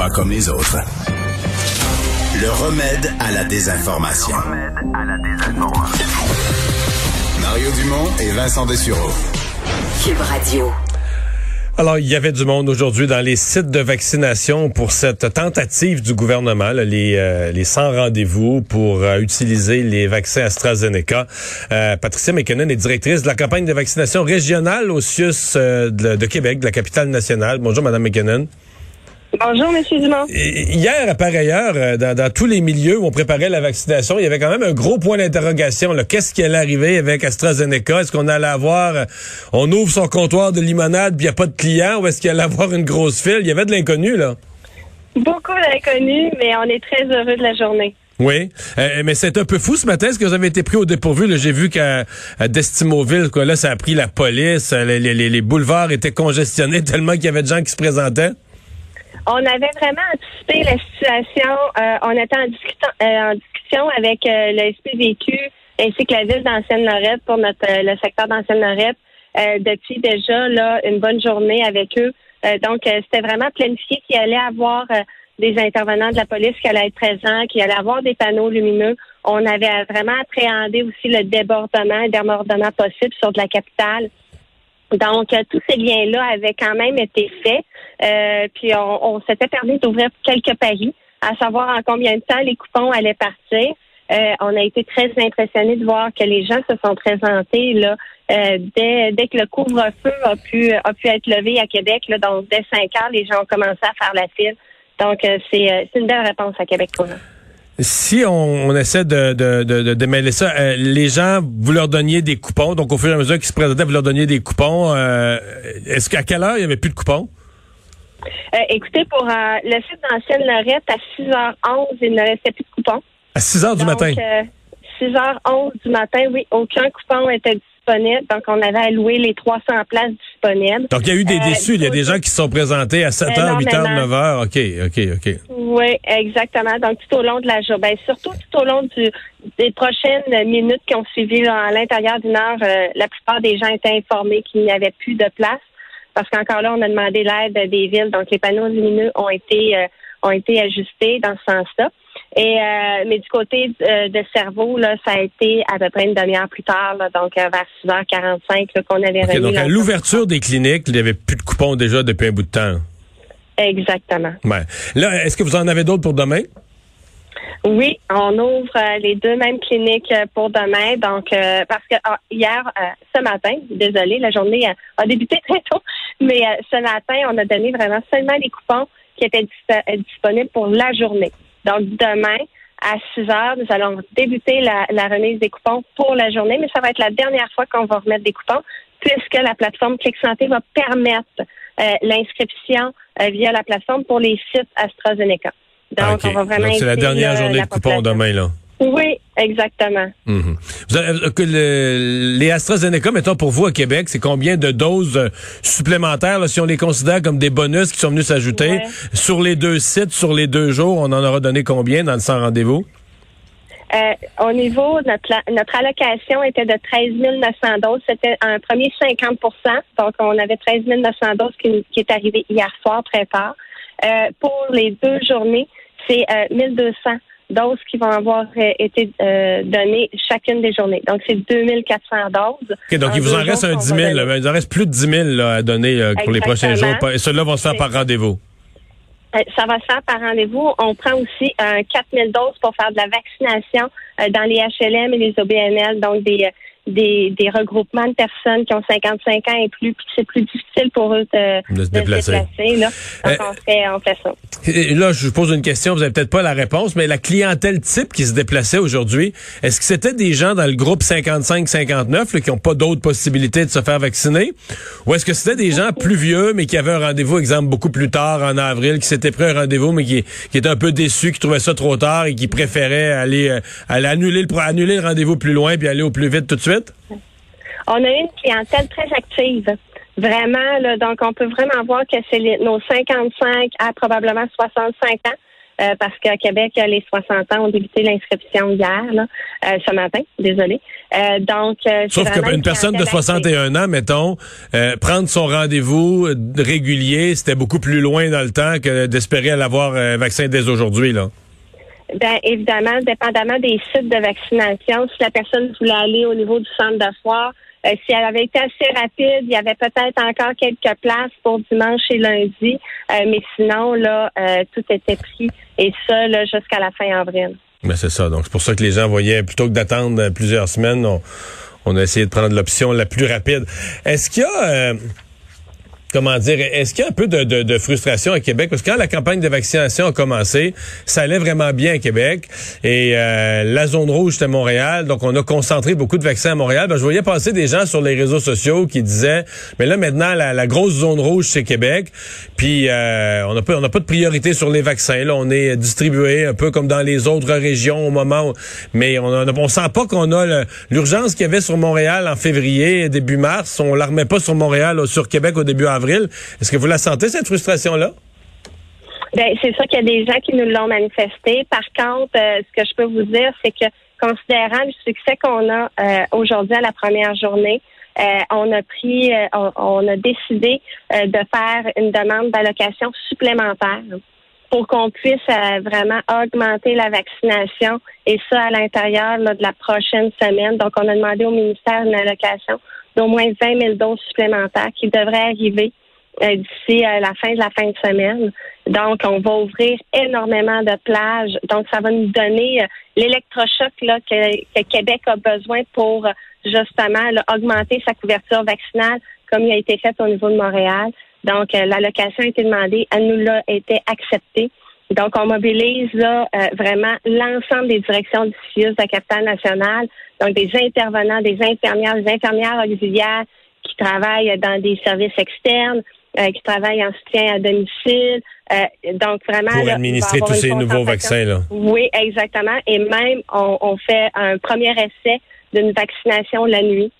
Pas comme les autres. Le remède à la désinformation. Mario Dumont et Vincent Dessureau. Cube Radio. Alors, il y avait du monde aujourd'hui dans les sites de vaccination pour cette tentative du gouvernement, là, les, euh, les 100 rendez-vous pour euh, utiliser les vaccins AstraZeneca. Euh, Patricia McKinnon est directrice de la campagne de vaccination régionale au CIUS de, de Québec, de la capitale nationale. Bonjour, Madame McKinnon. Bonjour, M. Dumont. Hier, par ailleurs, dans, dans, tous les milieux où on préparait la vaccination, il y avait quand même un gros point d'interrogation. Qu'est-ce qui allait arriver avec AstraZeneca? Est-ce qu'on allait avoir... On ouvre son comptoir de limonade puis il n'y a pas de clients ou est-ce qu'il allait avoir une grosse file? Il y avait de l'inconnu, là. Beaucoup d'inconnu, mais on est très heureux de la journée. Oui, euh, mais c'est un peu fou ce matin. Est-ce que vous avez été pris au dépourvu? J'ai vu qu'à Destimoville, quoi, là, ça a pris la police. Les, les, les boulevards étaient congestionnés tellement qu'il y avait de gens qui se présentaient. On avait vraiment anticipé la situation. Euh, on était en, euh, en discussion avec euh, le SPVQ ainsi que la ville d'Ancienne-Lorette pour notre le secteur d'Ancienne-Lorette depuis déjà là une bonne journée avec eux. donc c'était vraiment planifié qu'il allait avoir des intervenants de la police qui allaient être présents, qu'il allait avoir des panneaux lumineux. On avait vraiment appréhendé aussi le débordement, le débordement possible sur de la capitale. Donc, euh, tous ces liens-là avaient quand même été faits. Euh, puis, on, on s'était permis d'ouvrir quelques paris, à savoir en combien de temps les coupons allaient partir. Euh, on a été très impressionnés de voir que les gens se sont présentés là euh, dès, dès que le couvre-feu a pu a pu être levé à Québec. Là, donc, dès 5 heures, les gens ont commencé à faire la file. Donc, c'est une belle réponse à Québec pour nous. Si on, essaie de, de, de, démêler ça, euh, les gens, vous leur donniez des coupons, donc au fur et à mesure qu'ils se présentaient, vous leur donniez des coupons. Euh, est-ce qu'à quelle heure il n'y avait plus de coupons? Euh, écoutez, pour le site d'Ancienne Lorette, à 6h11, il ne restait plus de coupons. À 6h du matin? 6h11 du matin, oui, aucun coupon était donc, on avait alloué les 300 places disponibles. Donc, il y a eu des euh, déçus. Il y a des gens qui se sont présentés à 7h, 8h, 9h. OK, OK, OK. Oui, exactement. Donc, tout au long de la journée. Ben, surtout tout au long du, des prochaines minutes qui ont suivi à l'intérieur d'une heure, euh, la plupart des gens étaient informés qu'il n'y avait plus de place. Parce qu'encore là, on a demandé l'aide des villes. Donc, les panneaux lumineux ont été, euh, ont été ajustés dans ce sens-là. Et euh, mais du côté euh, de cerveau, là, ça a été à peu près une demi-heure plus tard, donc euh, vers 6h45 qu'on avait okay, Donc à l'ouverture des cliniques, il n'y avait plus de coupons déjà depuis un bout de temps. Exactement. Ouais. Là, est-ce que vous en avez d'autres pour demain? Oui, on ouvre les deux mêmes cliniques pour demain. Donc, parce que ah, hier, ce matin, désolé, la journée a débuté très tôt, mais ce matin, on a donné vraiment seulement les coupons qui étaient disponibles pour la journée. Donc, demain, à 6 heures, nous allons débuter la, remise des coupons pour la journée, mais ça va être la dernière fois qu'on va remettre des coupons puisque la plateforme Clic Santé va permettre euh, l'inscription euh, via la plateforme pour les sites AstraZeneca. Donc, on va vraiment. C'est la dernière journée de coupons demain, là. Oui, exactement. Mhm. Euh, que les AstraZeneca, mettons pour vous à Québec, c'est combien de doses euh, supplémentaires, si on les considère comme des bonus qui sont venus s'ajouter sur les deux sites, sur les deux jours, on en aura donné combien dans le 100 rendez-vous? Euh, au niveau, notre, notre allocation était de 13 900 doses. C'était un premier 50% Donc, on avait 13 900 doses qui, qui est arrivé hier soir très tard. pour les deux journées, c'est 1200 doses qui vont avoir euh, été euh, données chacune des journées. Donc, c'est 2400 doses. OK, donc il vous en reste un 10 000. il en reste plus de 10 000 à donner euh, pour les prochains jours. Et ceux-là vont se faire par rendez-vous. Ça va se faire par rendez-vous. On prend aussi euh, 4000 doses pour faire de la vaccination dans les HLM et les OBNL, donc des, des, des regroupements de personnes qui ont 55 ans et plus, puis c'est plus difficile pour eux de, De se déplacer. là. Donc, Euh, on, fait, on fait ça. Là, je vous pose une question, vous avez peut-être pas la réponse, mais la clientèle type qui se déplaçait aujourd'hui, est-ce que c'était des gens dans le groupe 55-59 là, qui n'ont pas d'autres possibilités de se faire vacciner? Ou est-ce que c'était des gens plus vieux, mais qui avaient un rendez-vous, exemple, beaucoup plus tard, en avril, qui s'étaient pris un rendez-vous, mais qui, qui étaient un peu déçus, qui trouvaient ça trop tard et qui préféraient aller, euh, aller annuler le, annuler le rendez-vous plus loin puis aller au plus vite tout de suite? On a une clientèle très active. Vraiment, là, donc on peut vraiment voir que c'est nos 55 à probablement 65 ans. euh, parce qu'à Québec, les 60 ans ont débuté l'inscription hier, là, euh, ce matin, désolé. Euh, donc, Sauf qu'une personne de clientèle active. 61 ans, mettons, prendre son rendez-vous régulier, c'était beaucoup plus loin dans le temps que d'espérer aller avoir un vaccin dès aujourd'hui, là. Ben, évidemment, dépendamment des sites de vaccination, si la personne voulait aller au niveau du centre de euh, si elle avait été assez rapide, il y avait peut-être encore quelques places pour dimanche et lundi, Euh, mais sinon, là, euh, tout était pris. Et ça, là, jusqu'à la fin avril. Mais c'est ça. Donc, c'est pour ça que les gens voyaient, plutôt que d'attendre plusieurs semaines, on, on a essayé de prendre l'option la plus rapide. Est-ce qu'il y a... Comment dire, est-ce qu'il y a un peu de, frustration à Québec? Parce que quand la campagne de vaccination a commencé, ça allait vraiment bien à Québec. Et euh, la zone rouge, c'était Montréal. Donc, on a concentré beaucoup de vaccins à Montréal. Ben, je voyais passer des gens sur les réseaux sociaux qui disaient, mais là, maintenant, la, grosse zone rouge, c'est Québec. Puis, euh, on n'a pas, de priorité sur les vaccins. Là, on est distribué un peu comme dans les autres régions au moment. Mais on, on sent pas qu'on a l'urgence qu'il y avait sur Montréal en février, début mars. On la remet pas sur Montréal, sur Québec au début avril. Est-ce que vous la sentez, cette frustration-là? Ben, c'est sûr qu'il y a des gens qui nous l'ont manifesté. Par contre, euh, ce que je peux vous dire, c'est que considérant le succès qu'on a euh, aujourd'hui à la première journée, euh, on a pris, on, a décidé de faire une demande d'allocation supplémentaire pour qu'on puisse vraiment augmenter la vaccination et ça à l'intérieur de la prochaine semaine. Donc, on a demandé au ministère une allocation d'au moins 20 000 doses supplémentaires qui devraient arriver euh, d'ici à la fin de la fin de semaine. Donc, on va ouvrir énormément de plages. Donc, ça va nous donner euh, l'électrochoc là, que, Québec a besoin pour euh, justement augmenter sa couverture vaccinale comme il a été fait au niveau de Montréal. Donc, euh, l'allocation a été demandée, elle nous l'a été acceptée. Donc, on mobilise là euh, vraiment l'ensemble des directions diffuses de la capitale nationale, donc des intervenants, des infirmières, des infirmières auxiliaires qui travaillent dans des services externes, euh, qui travaillent en soutien à domicile. Euh, donc, vraiment... Pour là, administrer tous ces nouveaux vaccins, là. Oui, exactement. Et même, on, on fait un premier essai d'une vaccination la nuit.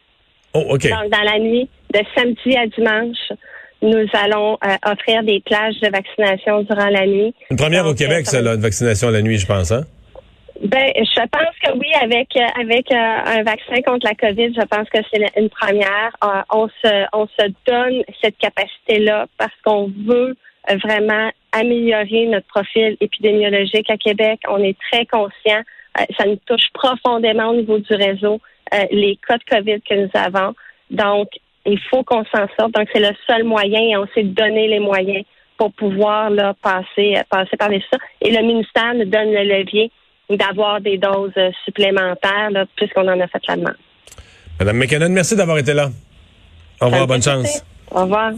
Oh, OK. Donc, dans la nuit, de samedi à dimanche, nous allons euh, offrir des plages de vaccination durant la nuit. Une première au Québec, euh, ça, là, une vaccination la nuit, je pense, hein? Ben, je pense que oui, avec euh, avec euh, un vaccin contre la COVID, je pense que c'est une première. Euh, on se on se donne cette capacité-là parce qu'on veut euh, vraiment améliorer notre profil épidémiologique à Québec. On est très conscient. euh, ça nous touche profondément au niveau du réseau, euh, les cas de COVID que nous avons. Donc, il faut qu'on s'en sorte. Donc, c'est le seul moyen et on s'est donné les moyens pour pouvoir là, passer, euh, passer par les ça. Et le ministère nous donne le levier d'avoir des doses euh, supplémentaires, là, puisqu'on en a fait la demande. Madame McKinnon, merci d'avoir été là. Au revoir, bonne chance. Au revoir.